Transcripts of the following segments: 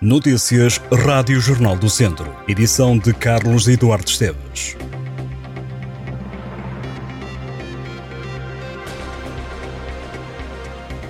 Notícias Rádio Jornal do Centro. Edição de Carlos Eduardo Esteves.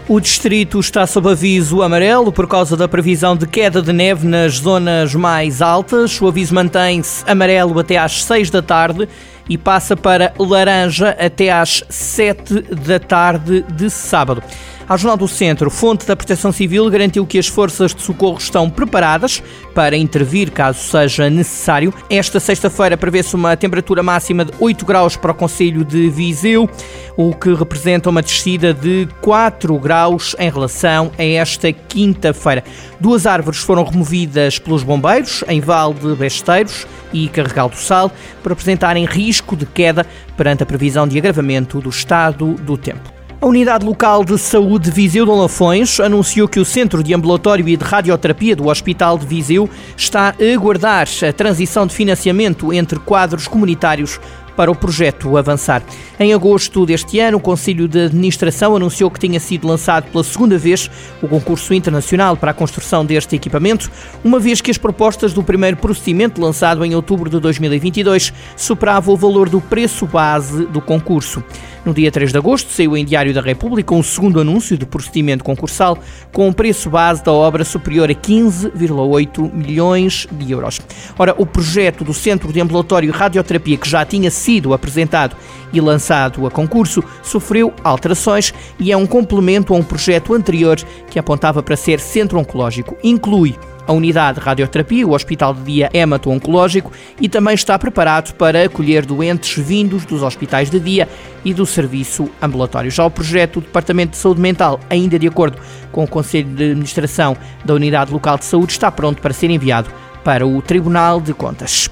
O distrito está sob aviso amarelo por causa da previsão de queda de neve nas zonas mais altas. O aviso mantém-se amarelo até às 6 da tarde e passa para laranja até às 7 da tarde de sábado. A Jornal do Centro, fonte da Proteção Civil, garantiu que as forças de socorro estão preparadas para intervir caso seja necessário. Esta sexta-feira prevê-se uma temperatura máxima de 8 graus para o Conselho de Viseu, o que representa uma descida de 4 graus em relação a esta quinta-feira. Duas árvores foram removidas pelos bombeiros em Val de Besteiros e Carregal do Sal por apresentarem risco de queda perante a previsão de agravamento do estado do tempo. A Unidade Local de Saúde de Viseu de Lafões anunciou que o Centro de Ambulatório e de Radioterapia do Hospital de Viseu está a aguardar a transição de financiamento entre quadros comunitários para o projeto avançar. Em agosto deste ano, o Conselho de Administração anunciou que tinha sido lançado pela segunda vez o concurso internacional para a construção deste equipamento, uma vez que as propostas do primeiro procedimento, lançado em outubro de 2022, superavam o valor do preço base do concurso. No dia 3 de agosto, saiu em Diário da República um segundo anúncio de procedimento concursal com um preço base da obra superior a 15,8 milhões de euros. Ora, o projeto do Centro de Ambulatório e Radioterapia, que já tinha sido apresentado e lançado a concurso, sofreu alterações e é um complemento a um projeto anterior que apontava para ser centro oncológico. Inclui a unidade de radioterapia, o Hospital de Dia Hemato-Oncológico e também está preparado para acolher doentes vindos dos hospitais de dia e do serviço ambulatório. Já o projeto do Departamento de Saúde Mental, ainda de acordo com o Conselho de Administração da Unidade Local de Saúde, está pronto para ser enviado para o Tribunal de Contas.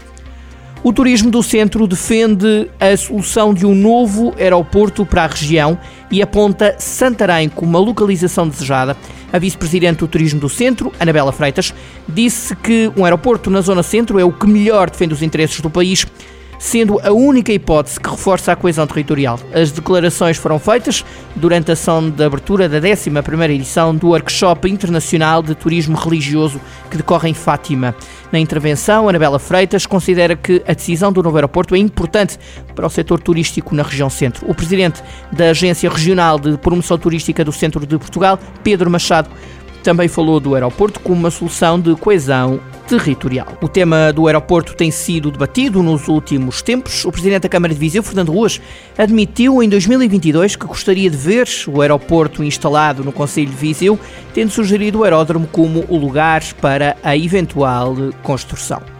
O turismo do centro defende a solução de um novo aeroporto para a região e aponta Santarém como uma localização desejada. A vice-presidente do Turismo do Centro, Anabela Freitas, disse que um aeroporto na zona centro é o que melhor defende os interesses do país sendo a única hipótese que reforça a coesão territorial. As declarações foram feitas durante a ação de abertura da 11ª edição do Workshop Internacional de Turismo Religioso que decorre em Fátima. Na intervenção, Anabela Freitas considera que a decisão do novo aeroporto é importante para o setor turístico na região centro. O presidente da Agência Regional de Promoção Turística do Centro de Portugal, Pedro Machado, também falou do aeroporto como uma solução de coesão territorial. O tema do aeroporto tem sido debatido nos últimos tempos. O presidente da Câmara de Viseu, Fernando Ruas, admitiu em 2022 que gostaria de ver o aeroporto instalado no Conselho de Viseu, tendo sugerido o aeródromo como o lugar para a eventual construção.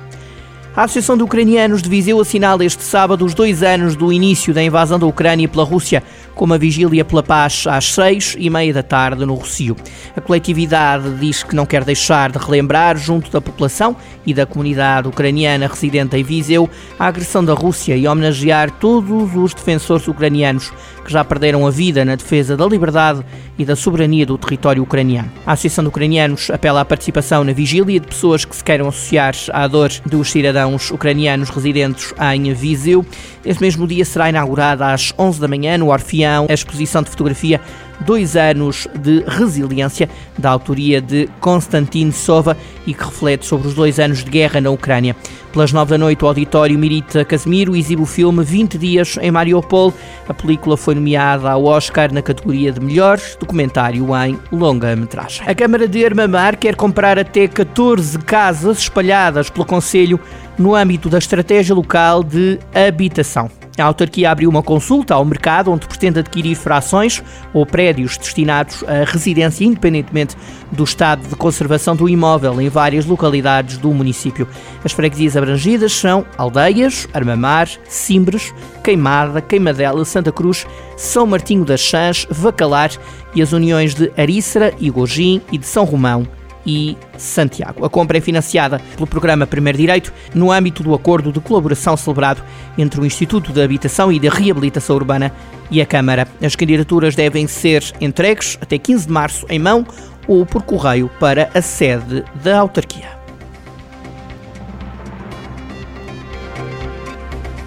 A Associação de Ucranianos de Viseu assinala este sábado os dois anos do início da invasão da Ucrânia pela Rússia, com uma vigília pela paz às seis e meia da tarde no Rocio. A coletividade diz que não quer deixar de relembrar, junto da população e da comunidade ucraniana residente em Viseu, a agressão da Rússia e homenagear todos os defensores ucranianos que já perderam a vida na defesa da liberdade e da soberania do território ucraniano. A Associação de Ucranianos apela à participação na vigília de pessoas que se queiram associar à dor dos cidadãos ucranianos residentes em Viseu. Esse mesmo dia será inaugurada às 11 da manhã no Orfeão a exposição de fotografia Dois anos de resiliência, da autoria de Konstantin Sova e que reflete sobre os dois anos de guerra na Ucrânia. Pelas nove da noite, o auditório Mirita Casimiro exibe o filme 20 Dias em Mariupol. A película foi nomeada ao Oscar na categoria de melhor documentário em longa-metragem. A Câmara de Armamar quer comprar até 14 casas espalhadas pelo Conselho no âmbito da estratégia local de habitação. A autarquia abriu uma consulta ao mercado onde pretende adquirir frações ou prédios destinados à residência, independentemente do estado de conservação do imóvel em várias localidades do município. As freguesias abrangidas são Aldeias, Armamar, Simbres, Queimada, Queimadela, Santa Cruz, São Martinho das Chãs, Vacalar e as uniões de Arícera, Igojim e de São Romão e Santiago. A compra é financiada pelo programa Primeiro Direito no âmbito do acordo de colaboração celebrado entre o Instituto de Habitação e de Reabilitação Urbana e a Câmara. As candidaturas devem ser entregues até 15 de março em mão ou por correio para a sede da autarquia.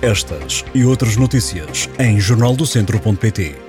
Estas e outras notícias em jornaldocentro.pt